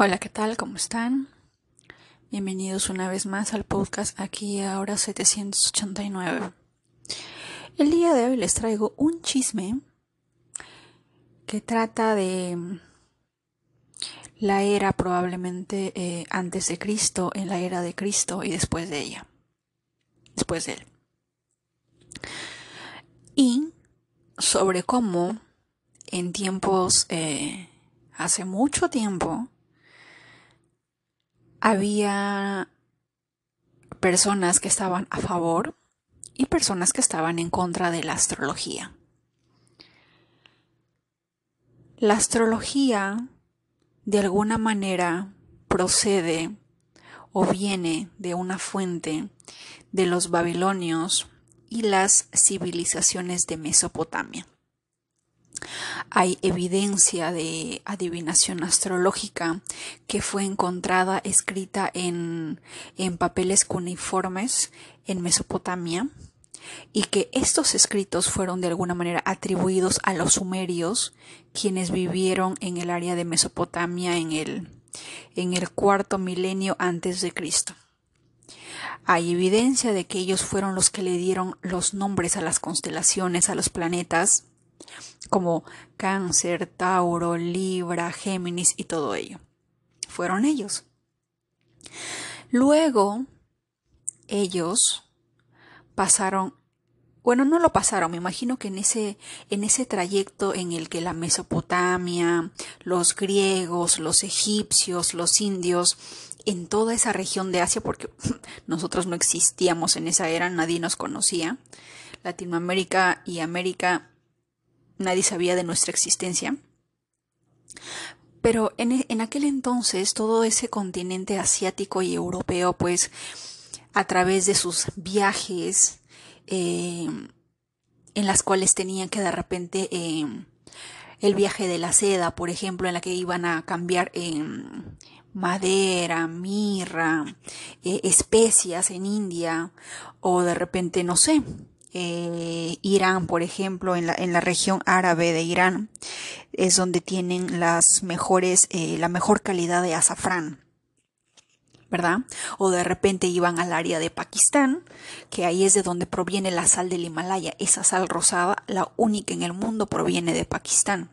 Hola, ¿qué tal? ¿Cómo están? Bienvenidos una vez más al podcast aquí ahora 789. El día de hoy les traigo un chisme que trata de la era probablemente eh, antes de Cristo, en la era de Cristo y después de ella, después de él. Y sobre cómo en tiempos, eh, hace mucho tiempo, había personas que estaban a favor y personas que estaban en contra de la astrología. La astrología de alguna manera procede o viene de una fuente de los babilonios y las civilizaciones de Mesopotamia hay evidencia de adivinación astrológica que fue encontrada escrita en, en papeles cuneiformes en Mesopotamia y que estos escritos fueron de alguna manera atribuidos a los sumerios, quienes vivieron en el área de Mesopotamia en el, en el cuarto milenio antes de Cristo. Hay evidencia de que ellos fueron los que le dieron los nombres a las constelaciones, a los planetas, como Cáncer, Tauro, Libra, Géminis y todo ello. Fueron ellos. Luego, ellos pasaron, bueno, no lo pasaron, me imagino que en ese, en ese trayecto en el que la Mesopotamia, los griegos, los egipcios, los indios, en toda esa región de Asia, porque nosotros no existíamos en esa era, nadie nos conocía, Latinoamérica y América nadie sabía de nuestra existencia. Pero en, en, aquel entonces todo ese continente asiático y europeo, pues a través de sus viajes, eh, en las cuales tenían que de repente eh, el viaje de la seda, por ejemplo, en la que iban a cambiar en madera, mirra, eh, especias en India, o de repente, no sé, eh, Irán, por ejemplo, en la, en la, región árabe de Irán, es donde tienen las mejores, eh, la mejor calidad de azafrán. ¿verdad? O de repente iban al área de Pakistán, que ahí es de donde proviene la sal del Himalaya. Esa sal rosada, la única en el mundo, proviene de Pakistán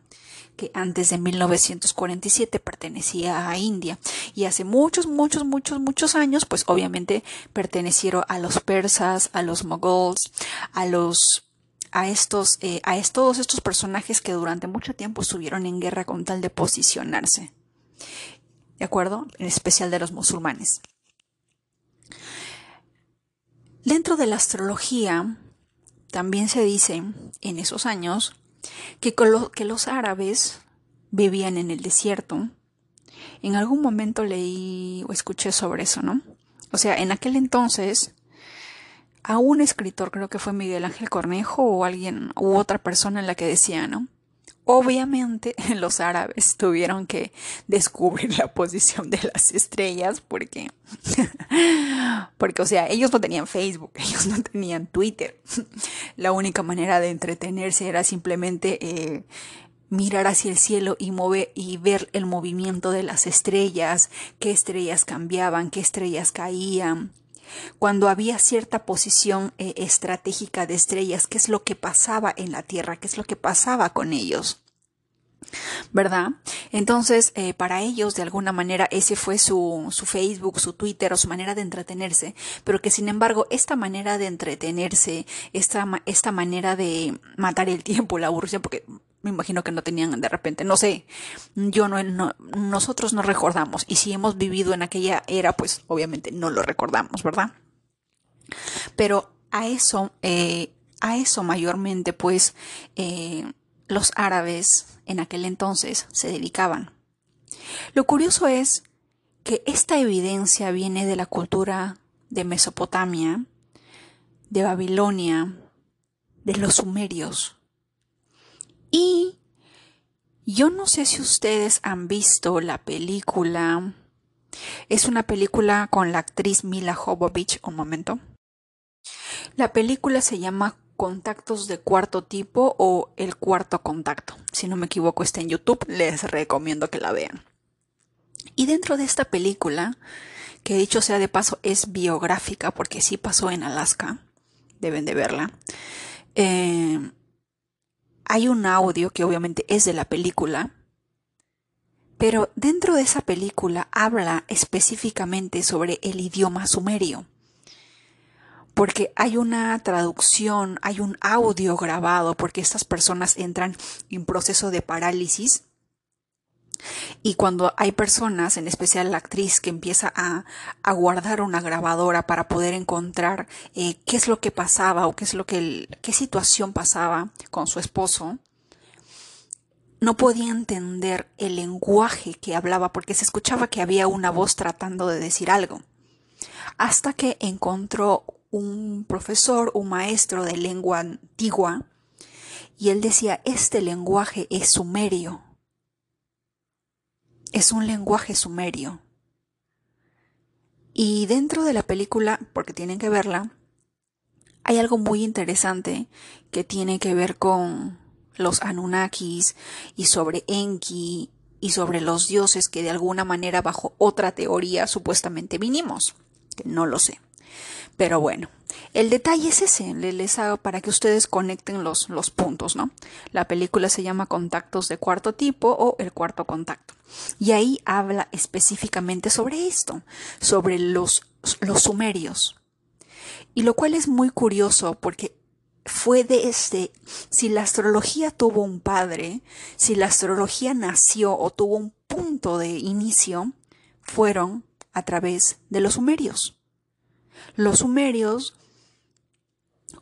que antes de 1947 pertenecía a India y hace muchos, muchos, muchos, muchos años, pues obviamente pertenecieron a los persas, a los mogols, a los a estos, eh, a todos estos personajes que durante mucho tiempo estuvieron en guerra con tal de posicionarse. ¿De acuerdo? En especial de los musulmanes. Dentro de la astrología, también se dice en esos años que, que los árabes vivían en el desierto. En algún momento leí o escuché sobre eso, ¿no? O sea, en aquel entonces, a un escritor, creo que fue Miguel Ángel Cornejo o alguien u otra persona en la que decía, ¿no? Obviamente los árabes tuvieron que descubrir la posición de las estrellas porque, porque, o sea, ellos no tenían Facebook, ellos no tenían Twitter. La única manera de entretenerse era simplemente eh, mirar hacia el cielo y mover y ver el movimiento de las estrellas, qué estrellas cambiaban, qué estrellas caían, cuando había cierta posición eh, estratégica de estrellas, qué es lo que pasaba en la Tierra, qué es lo que pasaba con ellos. ¿Verdad? Entonces, eh, para ellos, de alguna manera, ese fue su, su, Facebook, su Twitter o su manera de entretenerse, pero que sin embargo, esta manera de entretenerse, esta, esta manera de matar el tiempo, la aburrición, porque me imagino que no tenían de repente, no sé, yo no, nosotros no recordamos y si hemos vivido en aquella era, pues obviamente no lo recordamos, ¿verdad? Pero a eso, eh, a eso mayormente, pues eh, los árabes en aquel entonces se dedicaban. Lo curioso es que esta evidencia viene de la cultura de Mesopotamia, de Babilonia, de los sumerios. Y yo no sé si ustedes han visto la película. Es una película con la actriz Mila Jovovich. Un momento. La película se llama Contactos de cuarto tipo o El cuarto contacto. Si no me equivoco está en YouTube. Les recomiendo que la vean. Y dentro de esta película, que dicho sea de paso es biográfica porque sí pasó en Alaska, deben de verla, eh, hay un audio que obviamente es de la película, pero dentro de esa película habla específicamente sobre el idioma sumerio. Porque hay una traducción, hay un audio grabado, porque estas personas entran en proceso de parálisis. Y cuando hay personas, en especial la actriz, que empieza a, guardar una grabadora para poder encontrar eh, qué es lo que pasaba o qué es lo que, qué situación pasaba con su esposo, no podía entender el lenguaje que hablaba porque se escuchaba que había una voz tratando de decir algo. Hasta que encontró un profesor, un maestro de lengua antigua, y él decía, este lenguaje es sumerio. Es un lenguaje sumerio. Y dentro de la película, porque tienen que verla, hay algo muy interesante que tiene que ver con los Anunnakis y sobre Enki y sobre los dioses que de alguna manera bajo otra teoría supuestamente vinimos, que no lo sé. Pero bueno, el detalle es ese, les hago para que ustedes conecten los, los puntos, ¿no? La película se llama Contactos de cuarto tipo o El cuarto contacto. Y ahí habla específicamente sobre esto, sobre los, los sumerios. Y lo cual es muy curioso porque fue de este, si la astrología tuvo un padre, si la astrología nació o tuvo un punto de inicio, fueron a través de los sumerios. Los sumerios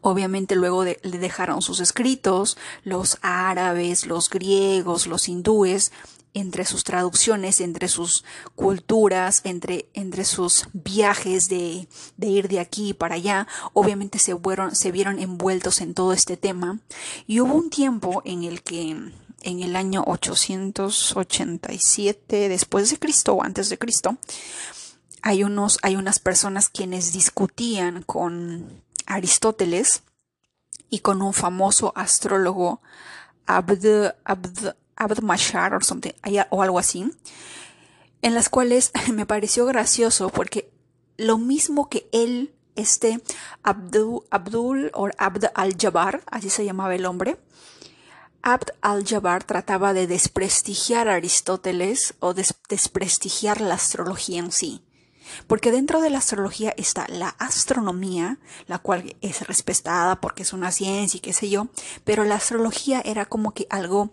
obviamente luego le dejaron sus escritos, los árabes, los griegos, los hindúes, entre sus traducciones, entre sus culturas, entre, entre sus viajes de, de, ir de aquí para allá, obviamente se, fueron, se vieron envueltos en todo este tema. Y hubo un tiempo en el que, en el año 887 después de Cristo o antes de Cristo, hay, unos, hay unas personas quienes discutían con Aristóteles y con un famoso astrólogo Abd, Abd, Abd Mashar o algo así, en las cuales me pareció gracioso porque lo mismo que él, este Abdul, Abdul o Abd al-Jabbar, así se llamaba el hombre, Abd al-Jabbar trataba de desprestigiar a Aristóteles o desprestigiar la astrología en sí. Porque dentro de la astrología está la astronomía, la cual es respetada porque es una ciencia y qué sé yo, pero la astrología era como que algo,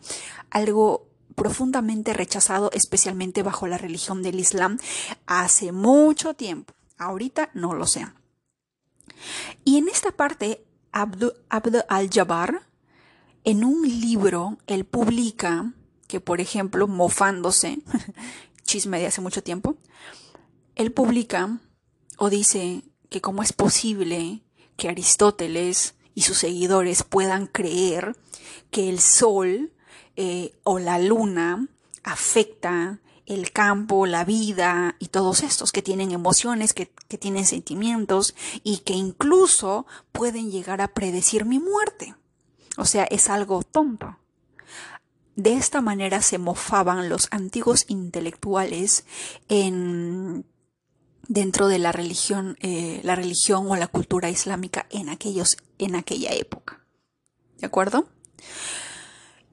algo profundamente rechazado, especialmente bajo la religión del Islam, hace mucho tiempo. Ahorita no lo sé. Y en esta parte, Abd, al-Jabbar, en un libro, él publica que, por ejemplo, mofándose, chisme de hace mucho tiempo, él publica o dice que cómo es posible que Aristóteles y sus seguidores puedan creer que el sol eh, o la luna afecta el campo, la vida y todos estos que tienen emociones, que, que tienen sentimientos y que incluso pueden llegar a predecir mi muerte. O sea, es algo tonto. De esta manera se mofaban los antiguos intelectuales en dentro de la religión, eh, la religión o la cultura islámica en, aquellos, en aquella época. ¿De acuerdo?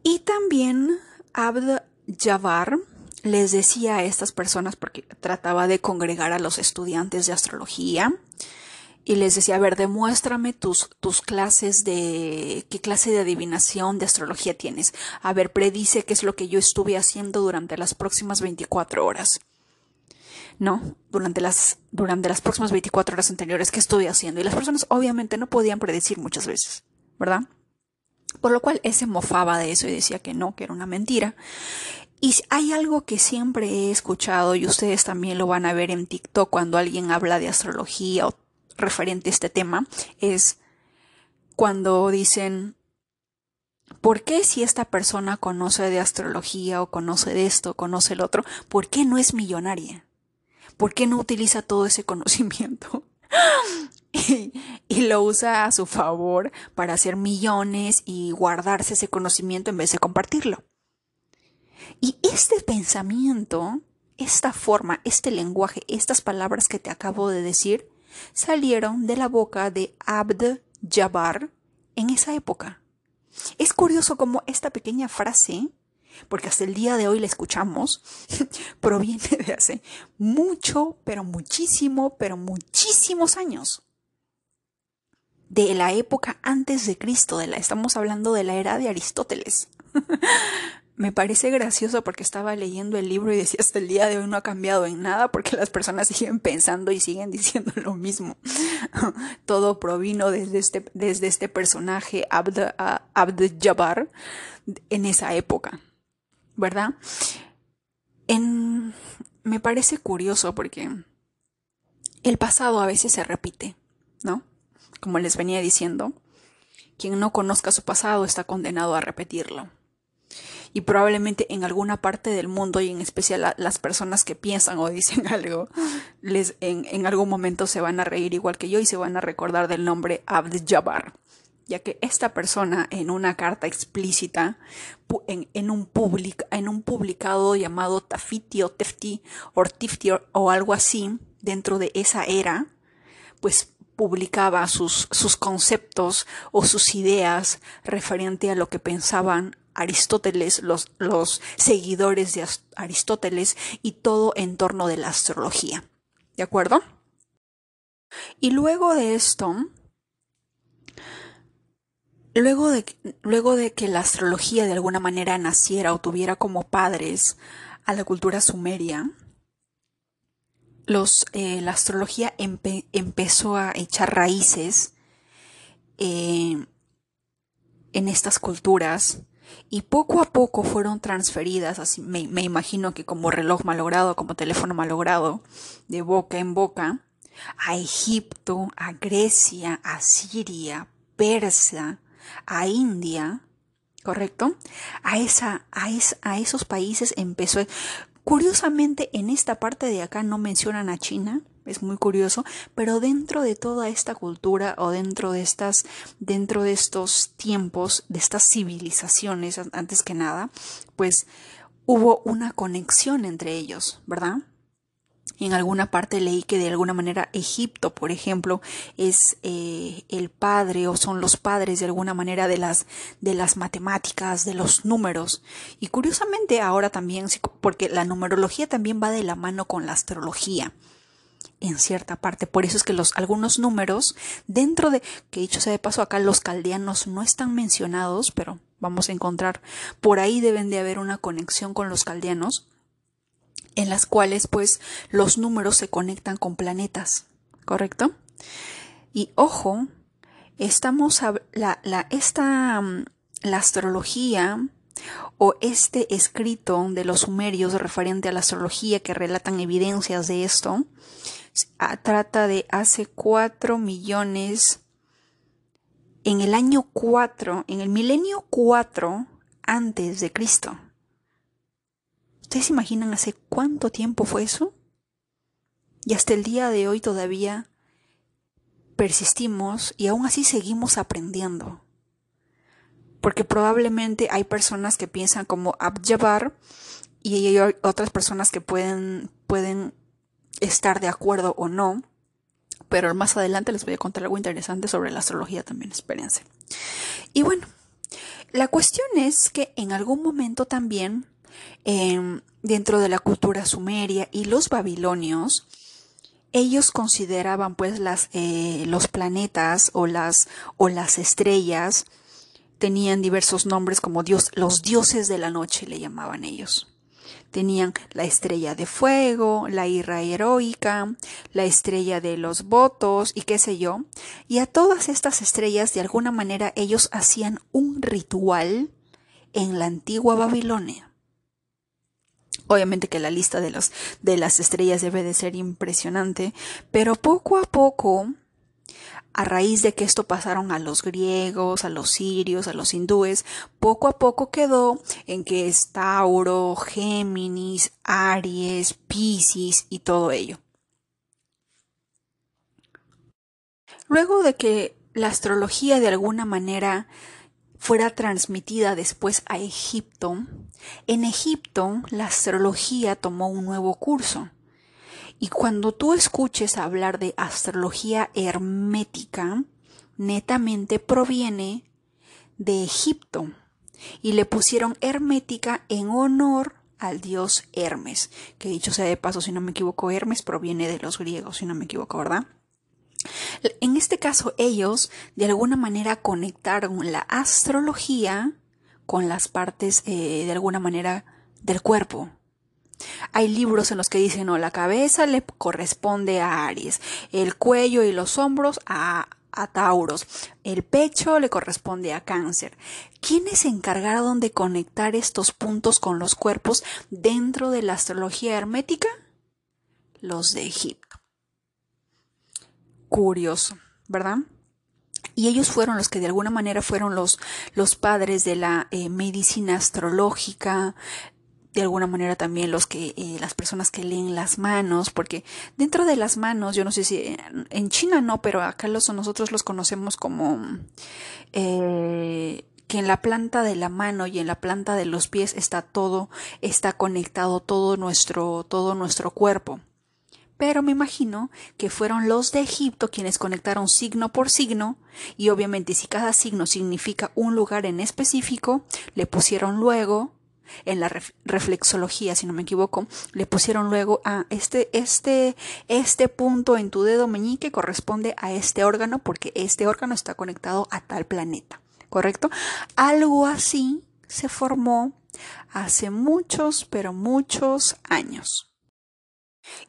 Y también Abd Jabbar les decía a estas personas, porque trataba de congregar a los estudiantes de astrología, y les decía, a ver, demuéstrame tus, tus clases de, qué clase de adivinación de astrología tienes. A ver, predice qué es lo que yo estuve haciendo durante las próximas 24 horas. ¿No? Durante las, durante las próximas 24 horas anteriores, ¿qué estoy haciendo? Y las personas obviamente no podían predecir muchas veces, ¿verdad? Por lo cual él se mofaba de eso y decía que no, que era una mentira. Y hay algo que siempre he escuchado y ustedes también lo van a ver en TikTok cuando alguien habla de astrología o referente a este tema, es cuando dicen, ¿por qué si esta persona conoce de astrología o conoce de esto, conoce el otro, ¿por qué no es millonaria? ¿Por qué no utiliza todo ese conocimiento? y, lo usa a su favor para hacer millones y guardarse ese conocimiento en vez de compartirlo. Y este pensamiento esta forma, este lenguaje, estas palabras que te acabo de decir, salieron de la boca de Abd Jabbar en esa época. Es curioso cómo esta pequeña frase, porque hasta el día de hoy la escuchamos, proviene de hace mucho, pero muchísimo, pero muchísimos años. De la época antes de Cristo, de la, estamos hablando de la era de Aristóteles. me parece gracioso porque estaba leyendo el libro y decía hasta el día de hoy no ha cambiado en nada porque las personas siguen pensando y siguen diciendo lo mismo. Todo provino desde este, desde este personaje Abd, Abd Jabbar en esa época, ¿verdad? Me parece curioso porque el pasado a veces se repite, ¿no? Como les venía diciendo, quien no conozca su pasado está condenado a repetirlo y probablemente en alguna parte del mundo y en especial las personas que piensan o dicen algo, les en, en, algún momento se van a reír igual que yo y se van a recordar del nombre Abd Jabbar, ya que esta persona en una carta explícita en, un, public, en un publicado llamado Tafiti o Tefti o Tifti o algo así dentro de esa era, pues publicaba sus, sus conceptos o sus ideas referente a lo que pensaban Aristóteles, los, los seguidores de Aristóteles y todo en torno de la astrología. ¿De acuerdo? Y luego de esto, luego de, luego de que la astrología de alguna manera naciera o tuviera como padres a la cultura sumeria, los, eh, la astrología empezó a echar raíces eh, en estas culturas y poco a poco fueron transferidas, así me, imagino que como reloj malogrado, como teléfono malogrado, de boca en boca, a Egipto, a Grecia, a Siria, Persia, a India, ¿correcto? A, esa, a, a esos países empezó. Curiosamente, en esta parte de acá no mencionan a China, es muy curioso, pero dentro de toda esta cultura o dentro de estas, dentro de estos tiempos, de estas civilizaciones, antes que nada, pues hubo una conexión entre ellos, ¿verdad? En alguna parte leí que de alguna manera Egipto, por ejemplo, es eh, el padre o son los padres de alguna manera de las, de las matemáticas, de los números. Y curiosamente ahora también, porque la numerología también va de la mano con la astrología en cierta parte. Por eso es que los algunos números dentro de que dicho sea de paso acá los caldeanos no están mencionados, pero vamos a encontrar por ahí deben de haber una conexión con los caldeanos en las cuales pues los números se conectan con planetas, ¿correcto? Y ojo, estamos a, la, la esta mm, astrología o este escrito de los sumerios referente a la astrología que relatan evidencias de esto trata de hace cuatro millones, en el año 4, en el milenio 4 antes de Cristo. ¿Ustedes imaginan hace cuánto tiempo fue eso? Y hasta el día de hoy todavía persistimos y aún así seguimos aprendiendo. Porque probablemente hay personas que piensan como Abjabar y hay otras personas que pueden, pueden estar de acuerdo o no, pero más adelante les voy a contar algo interesante sobre la astrología también, espérense. Y bueno, la cuestión es que en algún momento también, em, dentro de la cultura sumeria y los babilonios, ellos consideraban pues las, eh, los planetas o las, o las estrellas tenían diversos nombres como dios, los dioses de la noche le llamaban ellos. Tenían la estrella de fuego, la ira heroica, la estrella de los votos y qué sé yo. Y a todas estas estrellas de alguna manera ellos hacían un ritual en la antigua Babilonia. Obviamente que la lista de, las estrellas debe de ser impresionante, pero poco a poco a raíz de que esto pasaron a los griegos, a los sirios, a los hindúes, poco a poco quedó en que es Tauro, Géminis, Aries, Piscis y todo ello. Luego de que la astrología de alguna manera fuera transmitida después a Egipto, En Egipto, la astrología tomó un nuevo curso. Y cuando tú escuches hablar de astrología hermética, netamente proviene de Egipto. Y le pusieron hermética en honor al dios Hermes, que dicho sea de paso, si no me equivoco, Hermes proviene de los griegos, si no me equivoco, ¿verdad? En este caso, ellos de alguna manera conectaron la astrología con las partes eh, de alguna manera del cuerpo. Hay libros en los que dicen, no, la cabeza le corresponde a Aries, el cuello y los hombros a, a Tauros, el pecho le corresponde a Cáncer. ¿Quiénes se encargaron de conectar estos puntos con los cuerpos dentro de la astrología hermética? Los de Egipto. Curioso, ¿verdad? Y ellos fueron los que de alguna manera fueron los, los padres de la eh, medicina astrológica, de alguna manera también los que eh, las personas que leen las manos porque dentro de las manos yo no sé si en China no pero acá nosotros los conocemos como eh, que en la planta de la mano y en la planta de los pies está todo está conectado todo nuestro todo nuestro cuerpo pero me imagino que fueron los de Egipto quienes conectaron signo por signo, y obviamente si cada signo significa un lugar en específico, le pusieron luego, en la reflexología, si no me equivoco, le pusieron luego a este, este, este punto en tu dedo meñique corresponde a este órgano porque este órgano está conectado a tal planeta, ¿correcto? Algo así se formó hace muchos, pero muchos años.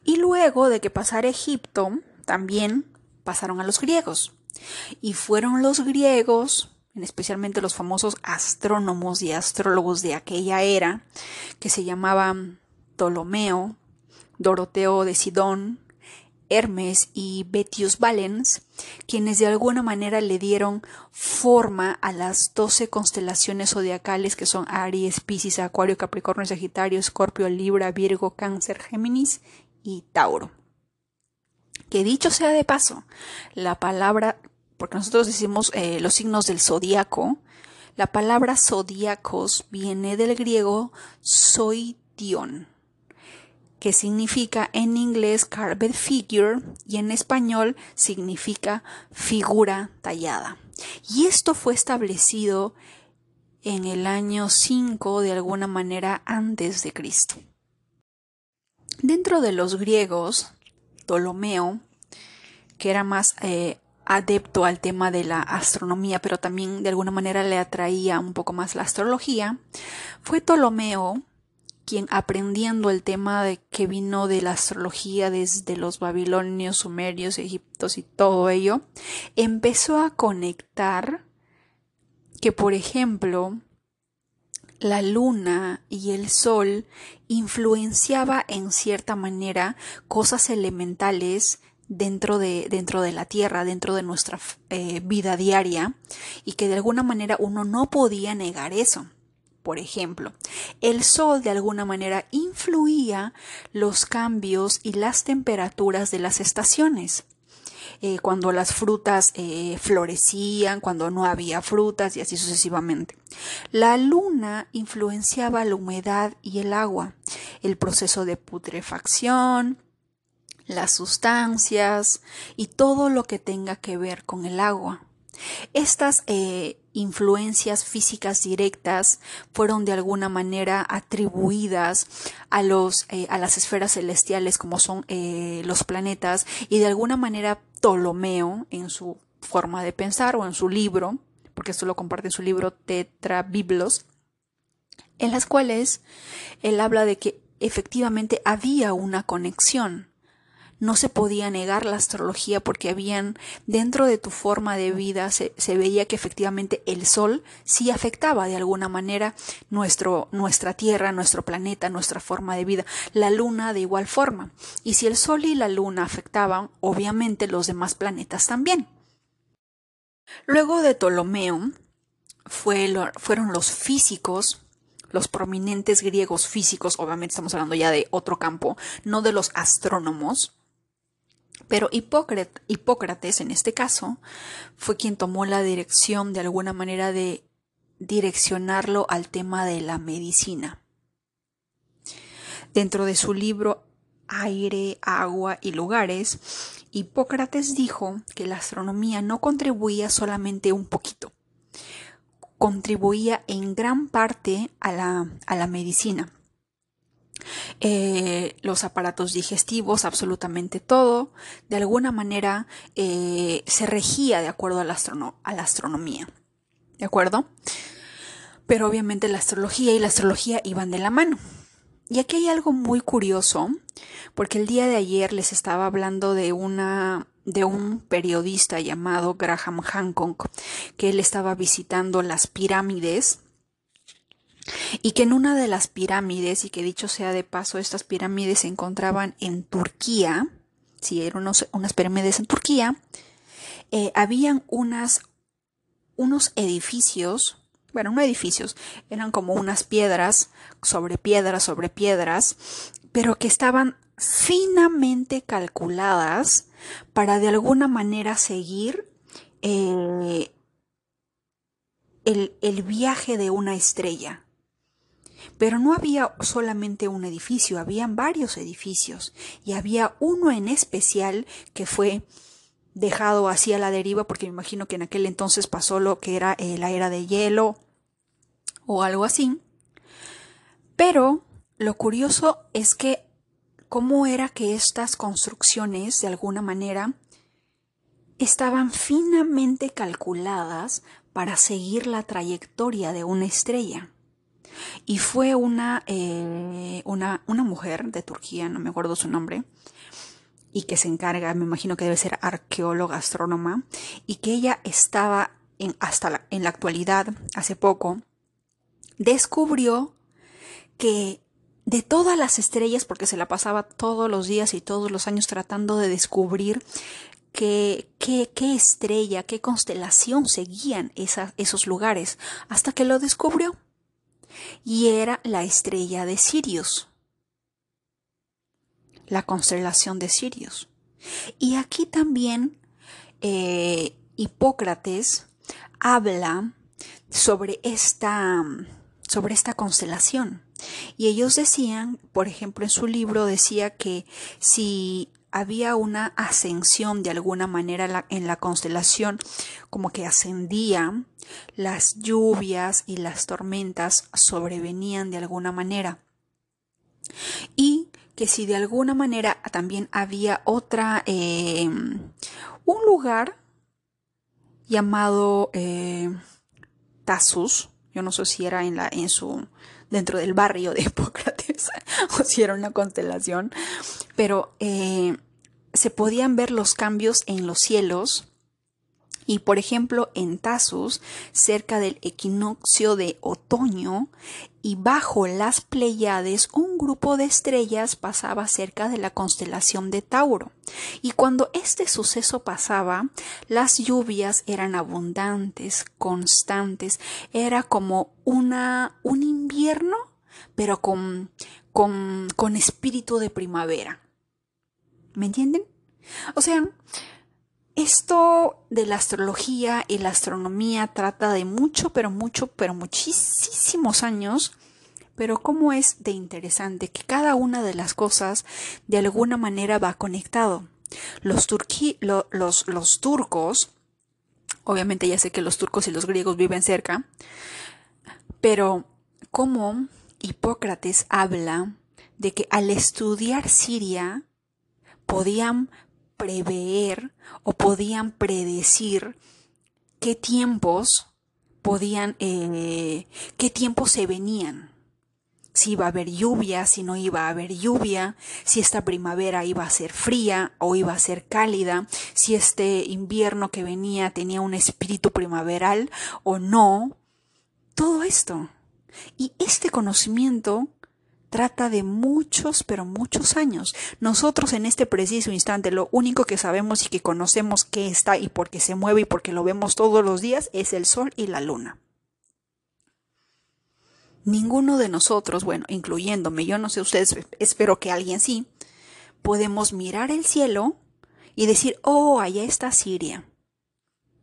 Y luego de que pasara Egipto, también pasaron a los griegos. Y fueron los griegos, especialmente los famosos astrónomos y astrólogos de aquella era, que se llamaban Ptolomeo, Doroteo de Sidón, Hermes y Betius Valens, quienes de alguna manera le dieron forma a las doce constelaciones zodiacales que son Aries, Piscis, Acuario, Capricornio, Sagitario, Escorpio, Libra, Virgo, Cáncer, Géminis y Tauro. Que dicho sea de paso, la palabra, porque nosotros decimos eh, los signos del zodiaco, la palabra zodiacos viene del griego soition, que significa en inglés carved figure y en español significa figura tallada. Y esto fue establecido en el año 5 de alguna manera antes de Cristo. Dentro de los griegos, Ptolomeo, que era más eh, adepto al tema de la astronomía, pero también de alguna manera le atraía un poco más la astrología, fue Ptolomeo quien aprendiendo el tema de que vino de la astrología desde los babilonios, sumerios, egiptos y todo ello, empezó a conectar que, por ejemplo, la luna y el sol influenciaba en cierta manera cosas elementales dentro de, dentro de la tierra, dentro de nuestra eh, vida diaria, y que de alguna manera uno no podía negar eso. Por ejemplo, el sol de alguna manera influía los cambios y las temperaturas de las estaciones. Eh, cuando las frutas eh, florecían, cuando no había frutas y así sucesivamente. La luna influenciaba la humedad y el agua, el proceso de putrefacción, las sustancias y todo lo que tenga que ver con el agua. Estas eh, influencias físicas directas fueron de alguna manera atribuidas a, los, eh, a las esferas celestiales como son eh, los planetas y de alguna manera Ptolomeo en su forma de pensar o en su libro, porque esto lo comparte en su libro Tetra Biblos, en las cuales él habla de que efectivamente había una conexión no se podía negar la astrología porque habían dentro de tu forma de vida se, veía que efectivamente el sol sí afectaba de alguna manera nuestro, nuestra tierra, nuestro planeta, nuestra forma de vida, la luna de igual forma. Y si el sol y la luna afectaban, obviamente los demás planetas también. Luego de Ptolomeo fueron los físicos los prominentes griegos físicos, obviamente estamos hablando ya de otro campo, no de los astrónomos, pero Hipócrates, en este caso, fue quien tomó la dirección de alguna manera de direccionarlo al tema de la medicina. Dentro de su libro Aire, agua y lugares, Hipócrates dijo que la astronomía no contribuía solamente un poquito, contribuía en gran parte a la, a la medicina. Eh, los aparatos digestivos, absolutamente todo, de alguna manera eh, se regía de acuerdo a la, a la astronomía. ¿De acuerdo? Pero obviamente la astrología y la astrología iban de la mano. Y aquí hay algo muy curioso, porque el día de ayer les estaba hablando de una de un periodista llamado Graham Hancock, que él estaba visitando las pirámides y que en una de las pirámides, y que dicho sea de paso, estas pirámides se encontraban en Turquía, si eran unas pirámides en Turquía, eh, habían unas, unos edificios, bueno, no edificios, eran como unas piedras sobre piedras sobre piedras, pero que estaban finamente calculadas para de alguna manera seguir eh, el, el viaje de una estrella. Pero no había solamente un edificio, habían varios edificios y había uno en especial que fue dejado así a la deriva porque me imagino que en aquel entonces pasó lo que era eh, la era de hielo o algo así. Pero lo curioso es que cómo era que estas construcciones de alguna manera estaban finamente calculadas para seguir la trayectoria de una estrella. Y fue una, eh, una, una mujer de Turquía, no me acuerdo su nombre, y que se encarga, me imagino que debe ser arqueóloga, astrónoma, y que ella estaba en, hasta en la actualidad, hace poco, descubrió que de todas las estrellas, porque se la pasaba todos los días y todos los años tratando de descubrir qué, qué, qué estrella, qué constelación seguían esos lugares, hasta que lo descubrió y era la estrella de Sirius, la constelación de Sirius. Y aquí también eh, Hipócrates habla sobre esta, sobre esta constelación. Y ellos decían, por ejemplo, en su libro decía que si había una ascensión de alguna manera en la constelación, como que ascendía, las lluvias y las tormentas sobrevenían de alguna manera. Y que si de alguna manera también había otra, eh, un lugar llamado eh, Tasus, yo no sé si era en, la, en su, dentro del barrio de Hipócrates o si era una constelación, pero eh, se podían ver los cambios en los cielos y por ejemplo en Tasus, cerca del equinoccio de otoño, y bajo las Pleiades un grupo de estrellas pasaba cerca de la constelación de Tauro. Y cuando este suceso pasaba, las lluvias eran abundantes, constantes, era como una un invierno, pero con, con, con espíritu de primavera. ¿Me entienden? O sea, esto de la astrología y la astronomía trata de mucho, pero mucho, pero muchísimos años, pero cómo es de interesante que cada una de las cosas de alguna manera va conectado. Los, los, los turcos, obviamente ya sé que los turcos y los griegos viven cerca, pero cómo Hipócrates habla de que al estudiar Siria podían prever o podían predecir qué tiempos podían, eh, qué tiempos se venían. Si iba a haber lluvia, si no iba a haber lluvia, si esta primavera iba a ser fría o iba a ser cálida, si este invierno que venía tenía un espíritu primaveral o no. Todo esto. Y este conocimiento trata de muchos, pero muchos años. Nosotros en este preciso instante lo único que sabemos y que conocemos que está y porque se mueve y porque lo vemos todos los días es el sol y la luna. Ninguno de nosotros, bueno, incluyéndome, yo no sé ustedes, espero que alguien sí, podemos mirar el cielo y decir, oh, allá está Siria.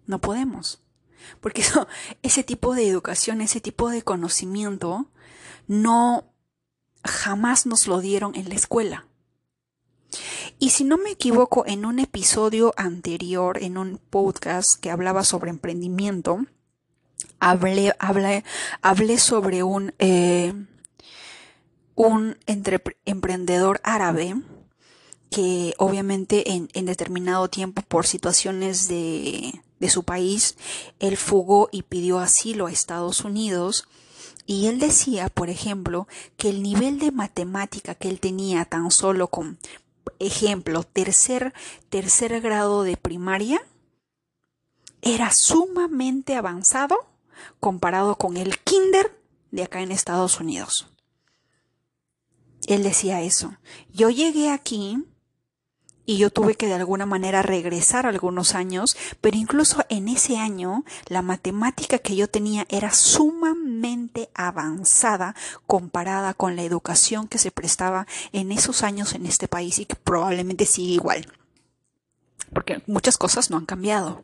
No podemos. Porque ese tipo de educación, ese tipo de conocimiento, no jamás nos lo dieron en la escuela. Y si no me equivoco, en un episodio anterior, en un podcast que hablaba sobre emprendimiento, hablé, hablé, sobre un, eh, un emprendedor árabe que obviamente en, en, determinado tiempo por situaciones de, de su país, él fugó y pidió asilo a Estados Unidos y él decía, por ejemplo, que el nivel de matemática que él tenía tan solo con ejemplo, tercer, tercer grado de primaria, era sumamente avanzado comparado con el kinder de acá en Estados Unidos. Él decía eso. Yo llegué aquí y yo tuve que de alguna manera regresar algunos años, pero incluso en ese año la matemática que yo tenía era sumamente avanzada comparada con la educación que se prestaba en esos años en este país y que probablemente sigue igual, porque muchas cosas no han cambiado.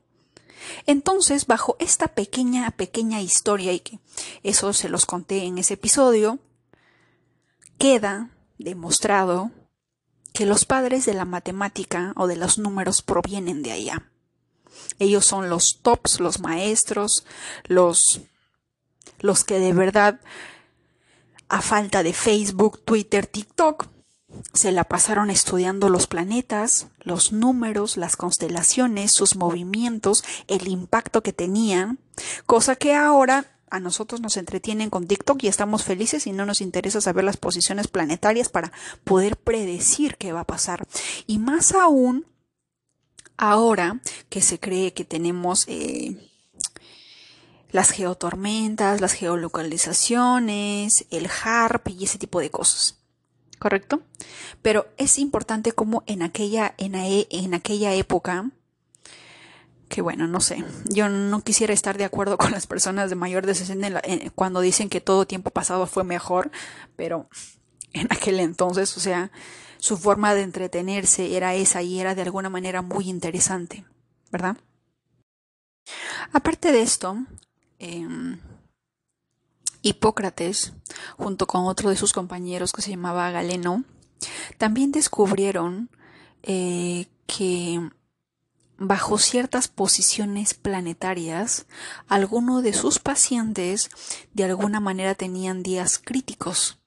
Entonces, bajo esta pequeña, pequeña historia, y que eso se los conté en ese episodio, queda demostrado que los padres de la matemática o de los números provienen de allá. Ellos son los tops, los maestros, los, los que de verdad, a falta de Facebook, Twitter, TikTok, se la pasaron estudiando los planetas, los números, las constelaciones, sus movimientos, el impacto que tenían, cosa que ahora a nosotros nos entretienen con TikTok y estamos felices y no nos interesa saber las posiciones planetarias para poder predecir qué va a pasar. Y más aún, ahora que se cree que tenemos eh, las geotormentas, las geolocalizaciones, el HARP y ese tipo de cosas. ¿Correcto? Pero es importante como en aquella, en, en aquella época, que bueno, no sé, yo no quisiera estar de acuerdo con las personas de mayor de 60 cuando dicen que todo tiempo pasado fue mejor, pero en aquel entonces, o sea, su forma de entretenerse era esa y era de alguna manera muy interesante, ¿verdad? Aparte de esto, em, Hipócrates, junto con otro de sus compañeros que se llamaba Galeno, también descubrieron eh, que bajo ciertas posiciones planetarias, algunos de sus pacientes de alguna manera tenían días críticos,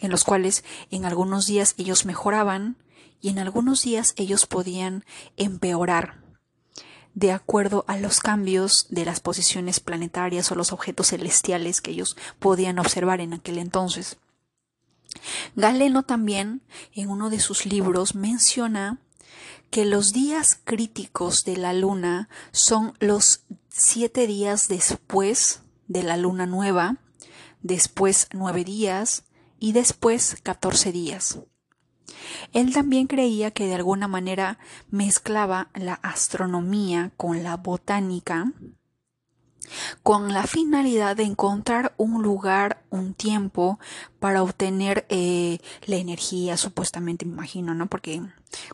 en los cuales en algunos días ellos mejoraban y en algunos días ellos podían empeorar de acuerdo a los cambios de las posiciones planetarias o los objetos celestiales que ellos podían observar en aquel entonces. Galeno también en uno de sus libros menciona que los días críticos de la luna son los siete días después de la luna nueva, después nueve días y después catorce días. Él también creía que de alguna manera mezclaba la astronomía con la botánica con la finalidad de encontrar un lugar, un tiempo para obtener eh, la energía, supuestamente me imagino, ¿no? Porque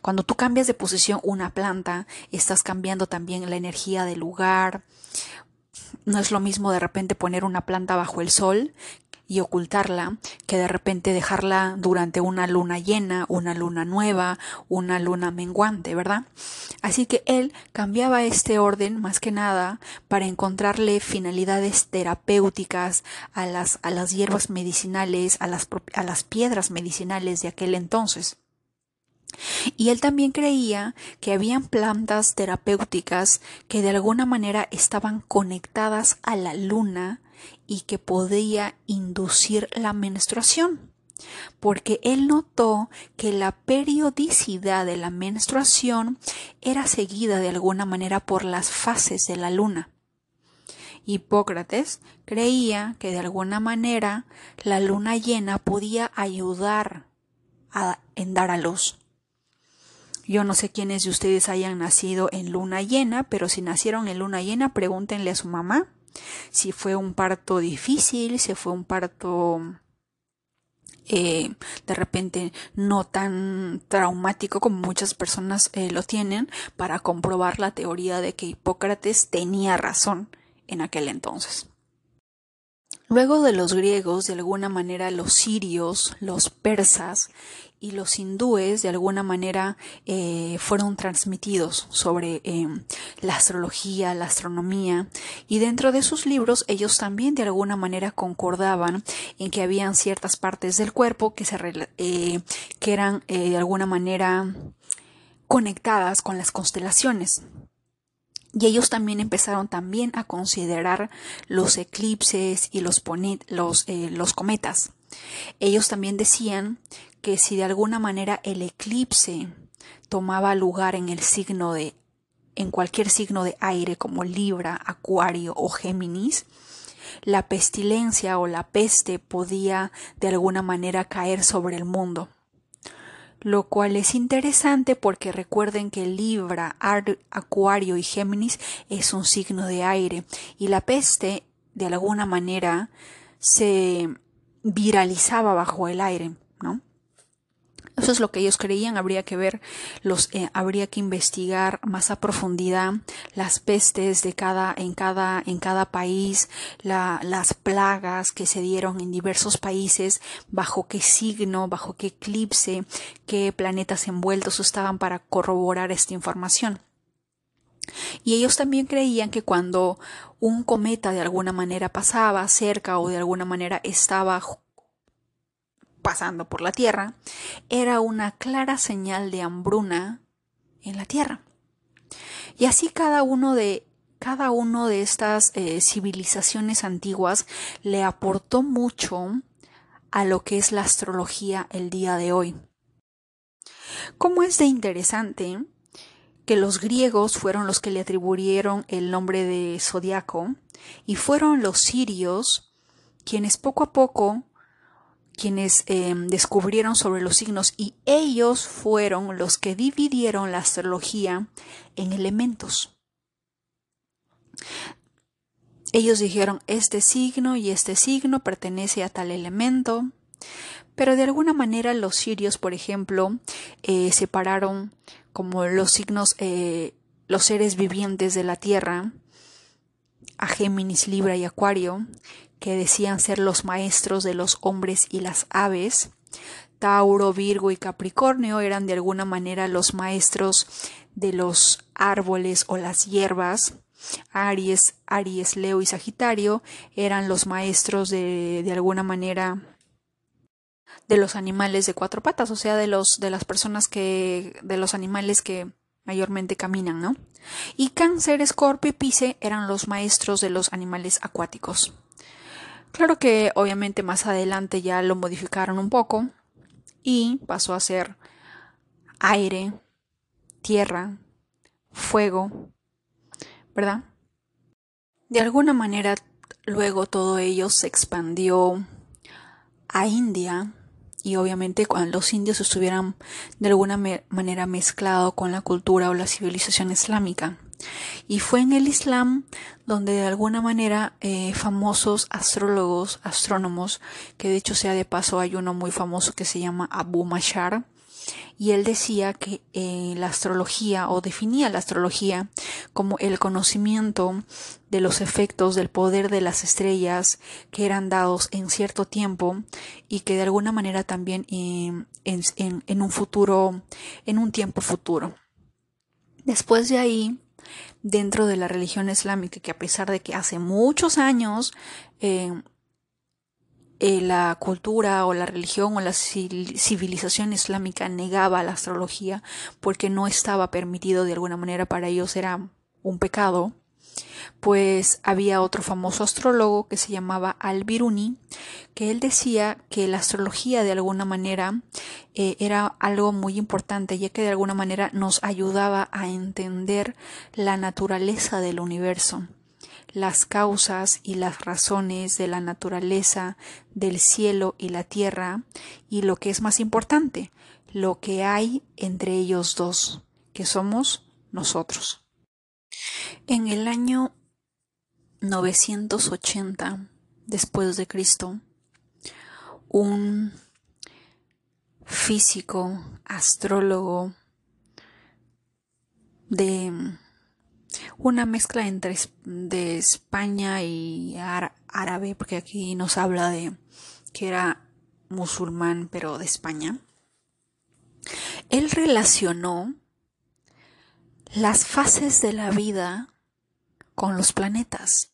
cuando tú cambias de posición una planta, estás cambiando también la energía del lugar. No es lo mismo de repente poner una planta bajo el sol y ocultarla que de repente dejarla durante una luna llena, una luna nueva, una luna menguante, ¿verdad? Así que él cambiaba este orden más que nada para encontrarle finalidades terapéuticas a las, a las hierbas medicinales, a las, a las piedras medicinales de aquel entonces. Y él también creía que habían plantas terapéuticas que de alguna manera estaban conectadas a la luna y que podía inducir la menstruación, porque él notó que la periodicidad de la menstruación era seguida de alguna manera por las fases de la luna. Hipócrates creía que de alguna manera la luna llena podía ayudar a, en dar a luz. Yo no sé quiénes de ustedes hayan nacido en luna llena, pero si nacieron en luna llena, pregúntenle a su mamá si fue un parto difícil, si fue un parto eh, de repente no tan traumático como muchas personas eh, lo tienen para comprobar la teoría de que Hipócrates tenía razón en aquel entonces. Luego de los griegos, de alguna manera los sirios, los persas y los hindúes, de alguna manera eh, fueron transmitidos sobre em, la astrología, la astronomía, y dentro de sus libros ellos también de alguna manera concordaban en que habían ciertas partes del cuerpo que, se, eh, que eran eh, de alguna manera conectadas con las constelaciones. Y ellos también empezaron también a considerar los eclipses y los, los, los cometas. Ellos también decían que si de alguna manera el eclipse tomaba lugar en el signo de en cualquier signo de aire como Libra, Acuario o Géminis, la pestilencia o la peste podía de alguna manera caer sobre el mundo lo cual es interesante porque recuerden que Libra, Acuario y Géminis es un signo de aire y la peste de alguna manera se viralizaba bajo el aire, ¿no? Eso es lo que ellos creían, habría que ver, los, eh, habría que investigar más a profundidad las pestes de cada, en cada, en cada país, las plagas que se dieron en diversos países, bajo qué signo, bajo qué eclipse, qué planetas envueltos estaban para corroborar esta información. Y ellos también creían que cuando un cometa de alguna manera pasaba cerca o de alguna manera estaba pasando por la tierra, era una clara señal de hambruna en la tierra. Y así cada uno de cada uno de estas eh, civilizaciones antiguas le aportó mucho a lo que es la astrología el día de hoy. ¿Cómo es de interesante que los griegos fueron los que le atribuyeron el nombre de zodiaco y fueron los sirios quienes poco a poco quienes em, descubrieron sobre los signos y ellos fueron los que dividieron la astrología en elementos. Ellos dijeron este signo y este signo pertenece a tal elemento, pero de alguna manera los sirios, por ejemplo, eh, separaron como los signos, eh, los seres vivientes de la Tierra, a Géminis, Libra y Acuario, que decían ser los maestros de los hombres y las aves. Tauro, Virgo y Capricornio eran de alguna manera los maestros de los árboles o las hierbas. Aries, Aries, Leo y Sagitario eran los maestros de, de alguna manera de los animales de cuatro patas, o sea, de los de las personas que de los animales que mayormente caminan, ¿no? Y Cáncer, Escorpio y Pisce eran los maestros de los animales acuáticos. Claro que obviamente más adelante ya lo modificaron un poco y pasó a ser aire, tierra, fuego, ¿verdad? De alguna manera luego todo ello se expandió a India y obviamente cuando los indios estuvieran de alguna manera mezclado con la cultura o la civilización islámica. Y fue en el Islam donde de alguna manera eh, famosos astrólogos, astrónomos, que de hecho sea de paso hay uno muy famoso que se llama Abu Mashar, y él decía que eh, la astrología o definía la astrología como el conocimiento de los efectos del poder de las estrellas que eran dados en cierto tiempo y que de alguna manera también eh, en, un futuro, en un tiempo futuro. Después de ahí, dentro de la religión islámica, que a pesar de que hace muchos años eh, eh, la cultura o la religión o la civilización islámica negaba la astrología porque no estaba permitido de alguna manera para ellos era un pecado, pues había otro famoso astrólogo que se llamaba Al-Biruni, que él decía que la astrología de alguna manera eh, era algo muy importante, ya que de alguna manera nos ayudaba a entender la naturaleza del universo las causas y las razones de la naturaleza, del cielo y la tierra, y lo que es más importante, lo que hay entre ellos dos, que somos nosotros. En el año 980 después de Cristo, un físico, astrólogo de una mezcla entre de España y árabe, porque aquí nos habla de que era musulmán, pero de España. Él relacionó las fases de la vida con los planetas.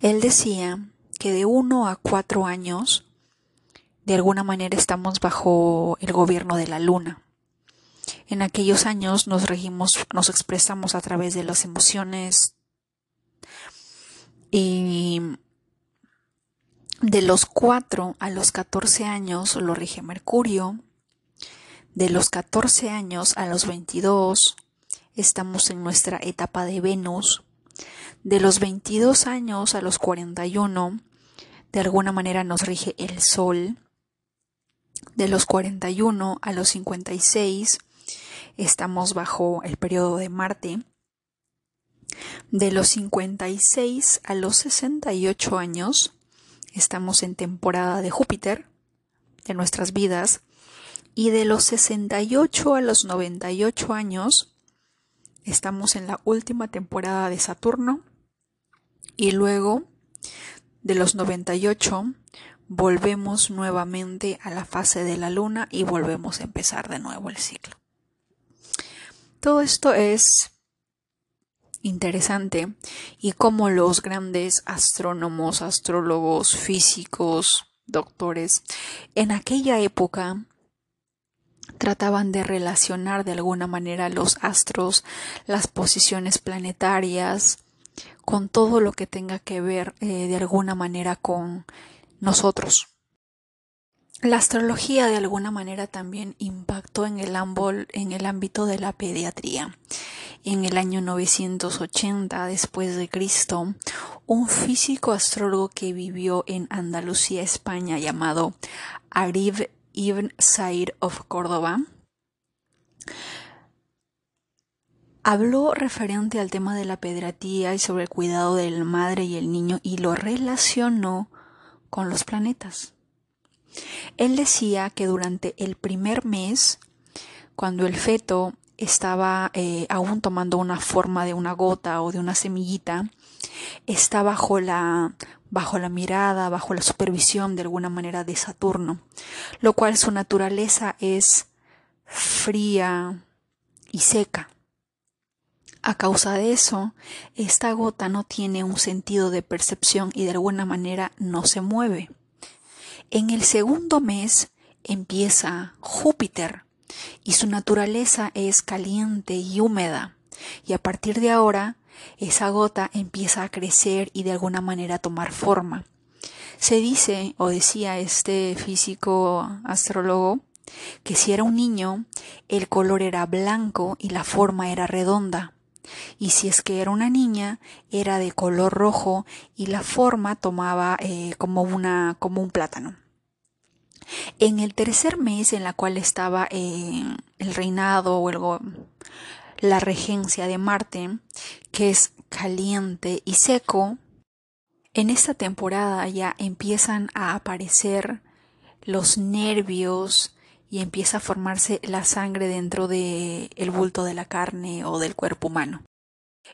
Él decía que de uno a cuatro años, de alguna manera estamos bajo el gobierno de la luna. En aquellos años nos regimos, nos expresamos a través de las emociones y de los 4 a los 14 años lo rige Mercurio. De los 14 años a los 22 estamos en nuestra etapa de Venus. De los 22 años a los 41 de alguna manera nos rige el Sol. De los 41 a los 56 estamos bajo el periodo de Marte. De los 56 a los 68 años estamos en temporada de Júpiter, de nuestras vidas. Y de los 68 a los 98 años estamos en la última temporada de Saturno. Y luego, de los 98, volvemos nuevamente a la fase de la luna y volvemos a empezar de nuevo el ciclo. Todo esto es interesante y como los grandes astrónomos, astrólogos, físicos, doctores, en aquella época trataban de relacionar de alguna manera los astros, las posiciones planetarias, con todo lo que tenga que ver eh, de alguna manera con nosotros. La astrología de alguna manera también impactó en el, en el ámbito de la pediatría. En el año 980 después de Cristo, un físico astrólogo que vivió en Andalucía, España, llamado Arif ibn Said of Córdoba, habló referente al tema de la pediatría y sobre el cuidado de la madre y el niño y lo relacionó con los planetas. Él decía que durante el primer mes, cuando el feto estaba eh, aún tomando una forma de una gota o de una semillita, está bajo la, bajo la mirada, bajo la supervisión de alguna manera de Saturno, lo cual su naturaleza es fría y seca. A causa de eso, esta gota no tiene un sentido de percepción y de alguna manera no se mueve. En el segundo mes empieza Júpiter y su naturaleza es caliente y húmeda y a partir de ahora esa gota empieza a crecer y de alguna manera a tomar forma. Se dice o decía este físico astrólogo que si era un niño el color era blanco y la forma era redonda y si es que era una niña era de color rojo y la forma tomaba eh, como una como un plátano en el tercer mes en la cual estaba eh, el reinado o la regencia de Marte, que es caliente y seco, en esta temporada ya empiezan a aparecer los nervios y empieza a formarse la sangre dentro del el bulto de la carne o del cuerpo humano.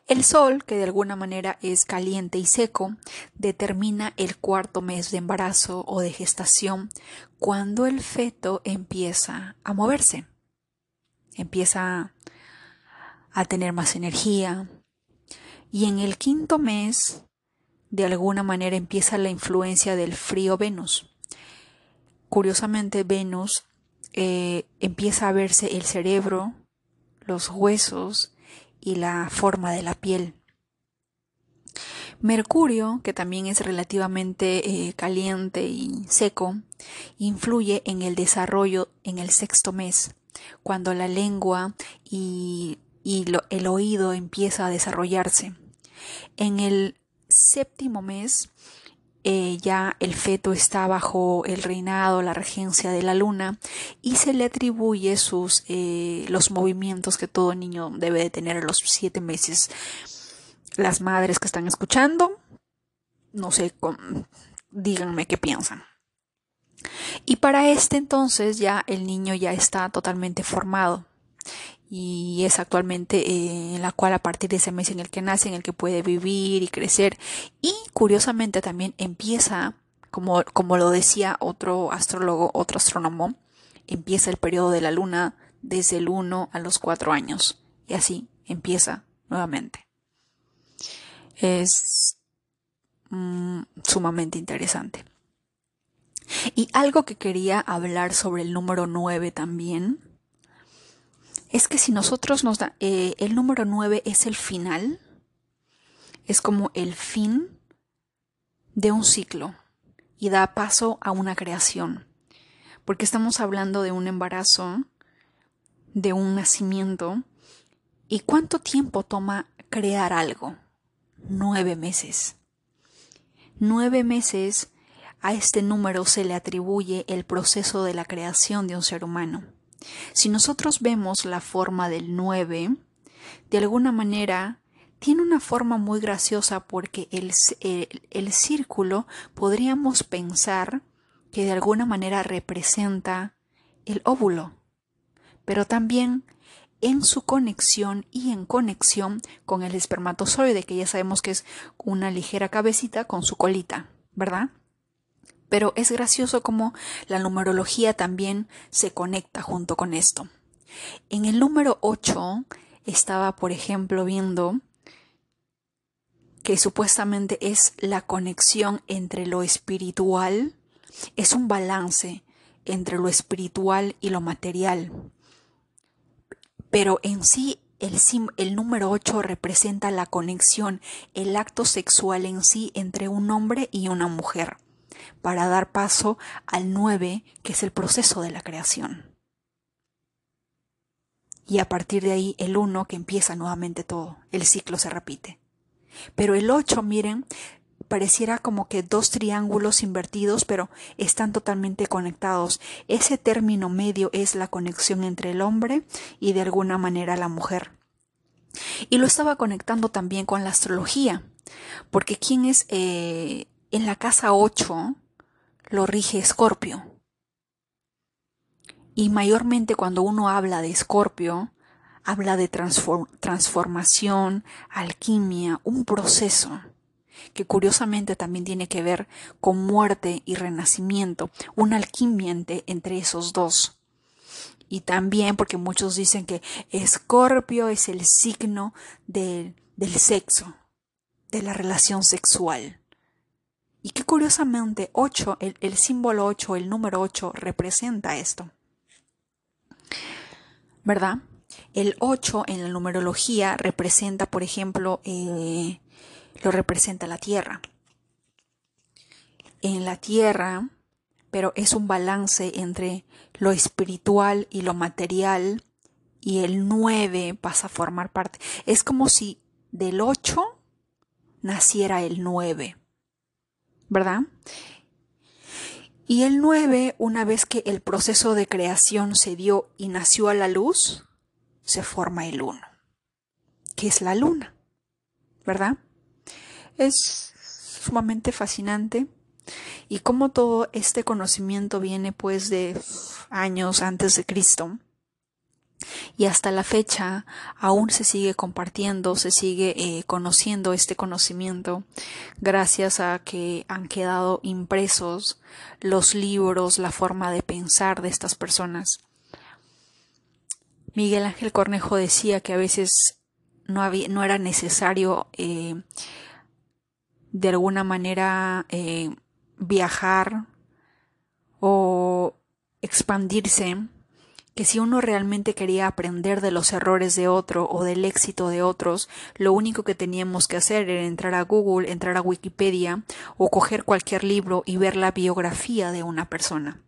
El sol, que de alguna manera es caliente y seco, determina el cuarto mes de embarazo o de gestación cuando el feto empieza a moverse, empieza a tener más energía y en el quinto mes de alguna manera empieza la influencia del frío Venus. Curiosamente Venus eh, empieza a verse el cerebro, los huesos y la forma de la piel. Mercurio, que también es relativamente eh, caliente y seco, influye en el desarrollo en el sexto mes, cuando la lengua y, el oído empieza a desarrollarse. En el séptimo mes eh, ya el feto está bajo el reinado, la regencia de la luna y se le atribuye sus eh, los movimientos que todo niño debe de tener a los siete meses. Las madres que están escuchando, no sé, díganme qué piensan. Y para este entonces ya el niño ya está totalmente formado y es actualmente eh, en la cual a partir de ese mes en el que nace, en el que puede vivir y crecer. Y curiosamente también empieza, como, como lo decía otro astrólogo, otro astrónomo, empieza el periodo de la luna desde el 1 a los 4 años. Y así empieza nuevamente. Es mm, sumamente interesante. Y algo que quería hablar sobre el número 9 también es que si nosotros nos da, eh, el número 9 es el final, es como el fin de un ciclo y da paso a una creación, porque estamos hablando de un embarazo, de un nacimiento, ¿y cuánto tiempo toma crear algo? Nueve meses. Nueve meses a este número se le atribuye el proceso de la creación de un ser humano. Si nosotros vemos la forma del 9, de alguna manera tiene una forma muy graciosa porque el, el, círculo podríamos pensar que de alguna manera representa el óvulo, pero también en su conexión y en conexión con el espermatozoide, que ya sabemos que es una ligera cabecita con su colita, ¿verdad? Pero es gracioso como la numerología también se conecta junto con esto. En el número 8 estaba, por ejemplo, viendo que supuestamente es la conexión entre lo espiritual, es un balance entre lo espiritual y lo material. Pero en sí el, el, número 8 representa la conexión, el acto sexual en sí entre un hombre y una mujer para dar paso al 9, que es el proceso de la creación. Y a partir de ahí el 1 que empieza nuevamente todo, el ciclo se repite. Pero el 8, miren, pareciera como que dos triángulos invertidos, pero están totalmente conectados. Ese término medio es la conexión entre el hombre y de alguna manera la mujer. Y lo estaba conectando también con la astrología, porque ¿quién es eh, en la casa 8 lo rige Escorpio. Y mayormente cuando uno habla de Escorpio, habla de transformación, alquimia, un proceso que curiosamente también tiene que ver con muerte y renacimiento, una alquimia entre esos dos. Y también porque muchos dicen que Escorpio es el signo del sexo, de la relación sexual. Y que curiosamente 8, el, símbolo 8, el número 8 representa esto. ¿Verdad? El 8 en la numerología representa, por ejemplo, eh, lo representa la Tierra. En la Tierra, pero es un balance entre lo espiritual y lo material, y el 9 pasa a formar parte. Es como si del 8 naciera el 9. ¿Verdad? Y el 9, una vez que el proceso de creación se dio y nació a la luz, se forma el 1, que es la luna, ¿verdad? Es sumamente fascinante y como todo este conocimiento viene pues de años antes de Cristo, y hasta la fecha aún se sigue compartiendo, se sigue eh, conociendo este conocimiento gracias a que han quedado impresos los libros, la forma de pensar de estas personas. Miguel Ángel Cornejo decía que a veces no, había, no era necesario eh, de alguna manera eh, viajar o expandirse que si uno realmente quería aprender de los errores de otro o del éxito de otros, lo único que teníamos que hacer era entrar a Google, entrar a Wikipedia o coger cualquier libro y ver la biografía de una persona.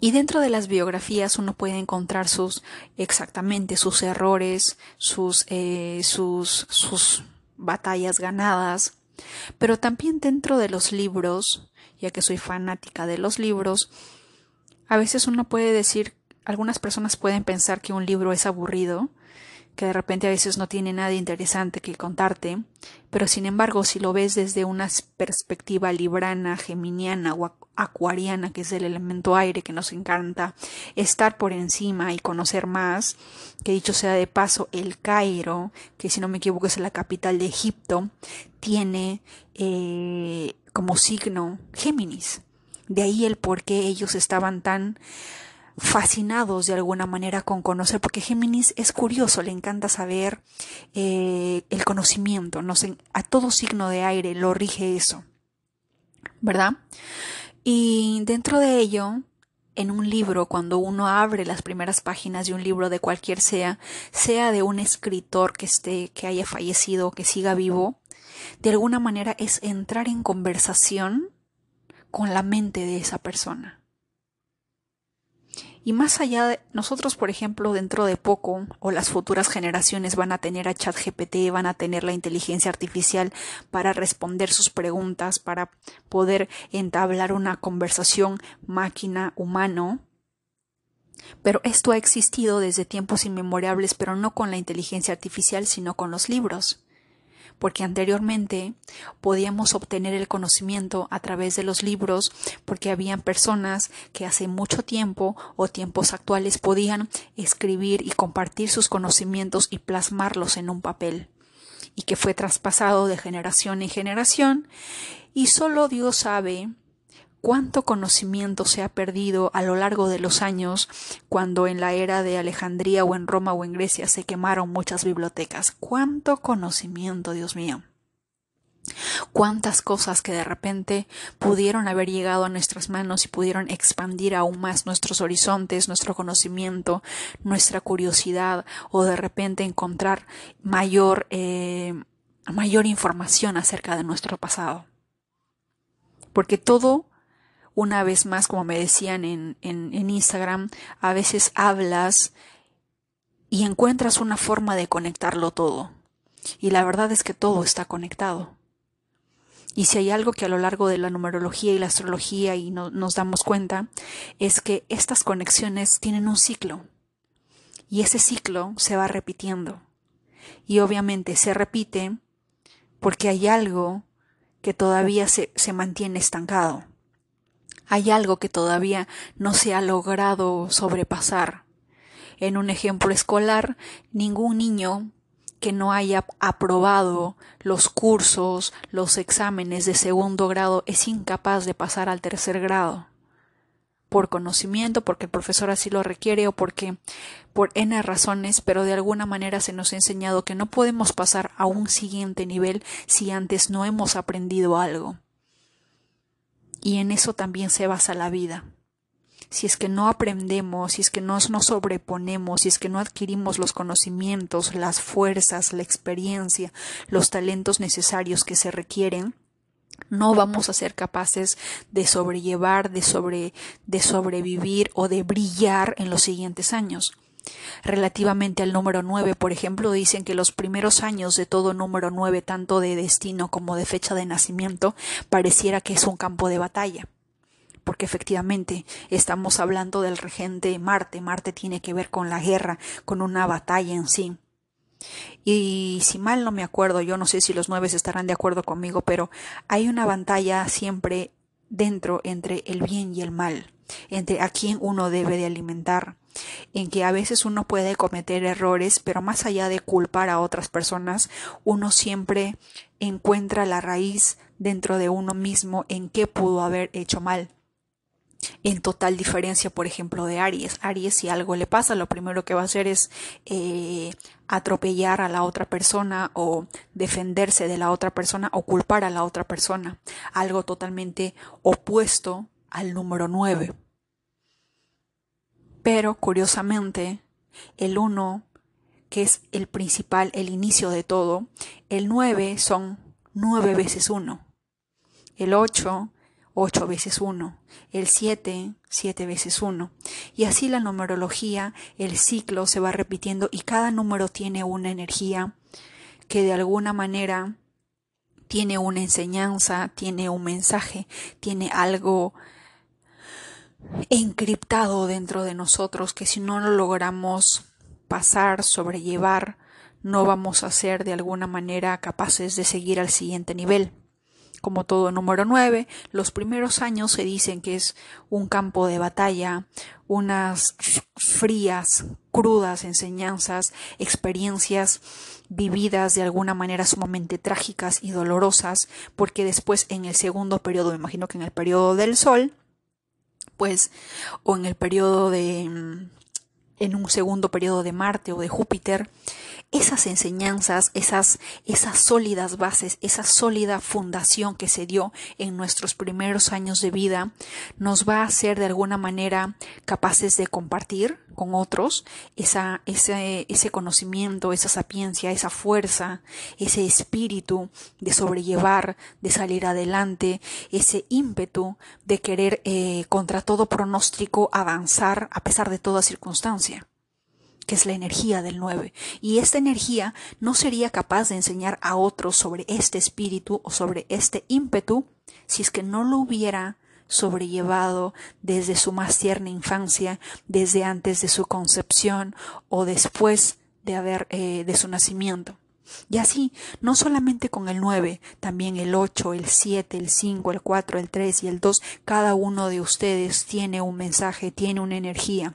Y dentro de las biografías uno puede encontrar sus exactamente sus errores, sus, eh, sus, sus batallas ganadas, pero también dentro de los libros, ya que soy fanática de los libros, a veces uno puede decir, algunas personas pueden pensar que un libro es aburrido que de repente a veces no tiene nada interesante que contarte, pero sin embargo si lo ves desde una perspectiva librana, geminiana o acuariana, que es el elemento aire que nos encanta, estar por encima y conocer más, que dicho sea de paso, el Cairo, que si no me equivoco es la capital de Egipto, tiene eh, como signo Géminis. De ahí el por qué ellos estaban tan fascinados de alguna manera con conocer, porque Géminis es curioso, le encanta saber eh, el conocimiento, no sé, a todo signo de aire lo rige eso, ¿verdad? Y dentro de ello, en un libro, cuando uno abre las primeras páginas de un libro de cualquier sea, sea de un escritor que esté, que haya fallecido, que siga vivo, de alguna manera es entrar en conversación con la mente de esa persona. Y más allá de nosotros, por ejemplo, dentro de poco o las futuras generaciones van a tener a ChatGPT, van a tener la inteligencia artificial para responder sus preguntas, para poder entablar una conversación máquina-humano. Pero esto ha existido desde tiempos inmemorables, pero no con la inteligencia artificial, sino con los libros porque anteriormente podíamos obtener el conocimiento a través de los libros, porque habían personas que hace mucho tiempo o tiempos actuales podían escribir y compartir sus conocimientos y plasmarlos en un papel, y que fue traspasado de generación en generación, y solo Dios sabe cuánto conocimiento se ha perdido a lo largo de los años cuando en la era de Alejandría o en Roma o en Grecia se quemaron muchas bibliotecas. Cuánto conocimiento, Dios mío. Cuántas cosas que de repente pudieron haber llegado a nuestras manos y pudieron expandir aún más nuestros horizontes, nuestro conocimiento, nuestra curiosidad o de repente encontrar mayor, eh, mayor información acerca de nuestro pasado. Porque todo una vez más, como me decían en, en, Instagram, a veces hablas y encuentras una forma de conectarlo todo. Y la verdad es que todo está conectado. Y si hay algo que a lo largo de la numerología y la astrología y no, nos damos cuenta, es que estas conexiones tienen un ciclo. Y ese ciclo se va repitiendo. Y obviamente se repite porque hay algo que todavía se, se mantiene estancado hay algo que todavía no se ha logrado sobrepasar. En un ejemplo escolar, ningún niño que no haya aprobado los cursos, los exámenes de segundo grado es incapaz de pasar al tercer grado. Por conocimiento, porque el profesor así lo requiere o porque por N razones, pero de alguna manera se nos ha enseñado que no podemos pasar a un siguiente nivel si antes no hemos aprendido algo. Y en eso también se basa la vida. Si es que no aprendemos, si es que no nos sobreponemos, si es que no adquirimos los conocimientos, las fuerzas, la experiencia, los talentos necesarios que se requieren, no vamos a ser capaces de sobrellevar, de, sobre, de sobrevivir o de brillar en los siguientes años. Relativamente al número 9, por ejemplo, dicen que los primeros años de todo número 9, tanto de destino como de fecha de nacimiento, pareciera que es un campo de batalla. Porque efectivamente estamos hablando del regente Marte. Marte tiene que ver con la guerra, con una batalla en sí. Y si mal no me acuerdo, yo no sé si los nueve estarán de acuerdo conmigo, pero hay una batalla siempre dentro entre el bien y el mal, entre a quién uno debe de alimentar, en que a veces uno puede cometer errores, pero más allá de culpar a otras personas, uno siempre encuentra la raíz dentro de uno mismo en qué pudo haber hecho mal. En total diferencia, por ejemplo, de Aries. Aries, si algo le pasa, lo primero que va a hacer es eh, atropellar a la otra persona o defenderse de la otra persona o culpar a la otra persona. Algo totalmente opuesto al número 9. Pero, curiosamente, el 1, que es el principal, el inicio de todo, el 9 son 9 veces 1. El 8, 8 veces 1. El 7, 7 veces 1. Y así la numerología, el ciclo se va repitiendo y cada número tiene una energía que de alguna manera tiene una enseñanza, tiene un mensaje, tiene algo encriptado dentro de nosotros que si no lo logramos pasar, sobrellevar, no vamos a ser de alguna manera capaces de seguir al siguiente nivel. Como todo número 9, los primeros años se dicen que es un campo de batalla, unas frías, crudas enseñanzas, experiencias vividas de alguna manera sumamente trágicas y dolorosas, porque después en el segundo periodo, me imagino que en el periodo del Sol, pues, o en el periodo de, en un segundo periodo de Marte o de Júpiter, esas enseñanzas, esas, esas sólidas bases, esa sólida fundación que se dio en nuestros primeros años de vida, nos va a hacer de alguna manera capaces de compartir con otros esa, ese, ese conocimiento, esa sapiencia, esa fuerza, ese espíritu de sobrellevar, de salir adelante, ese ímpetu de querer eh, contra todo pronóstico avanzar a pesar de toda circunstancia que es la energía del 9. Y esta energía no sería capaz de enseñar a otros sobre este espíritu o sobre este ímpetu si es que no lo hubiera sobrellevado desde su más tierna infancia, desde antes de su concepción o después de haber eh, de su nacimiento. Y así, no solamente con el 9, también el 8, el 7, el 5, el 4, el 3 y el 2, cada uno de ustedes tiene un mensaje, tiene una energía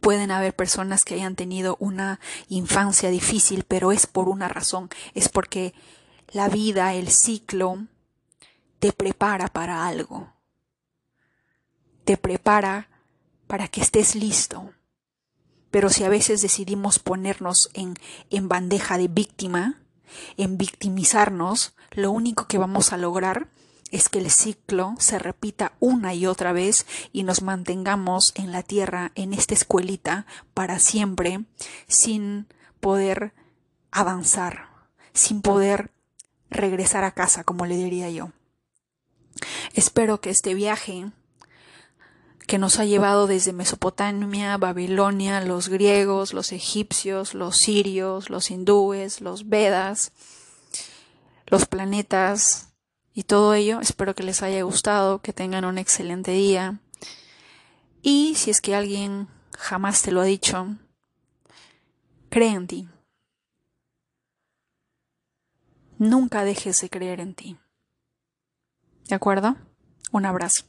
Pueden haber personas que hayan tenido una infancia difícil, pero es por una razón, es porque la vida, el ciclo, te prepara para algo. Te prepara para que estés listo. Pero si a veces decidimos ponernos en, en bandeja de víctima, en victimizarnos, lo único que vamos a lograr es que el ciclo se repita una y otra vez y nos mantengamos en la tierra, en esta escuelita, para siempre, sin poder avanzar, sin poder regresar a casa, como le diría yo. Espero que este viaje que nos ha llevado desde Mesopotamia, Babilonia, los griegos, los egipcios, los sirios, los hindúes, los Vedas, los planetas, y todo ello. Espero que les haya gustado, que tengan un excelente día. Y si es que alguien jamás te lo ha dicho, cree en ti. Nunca dejes de creer en ti. ¿De acuerdo? Un abrazo.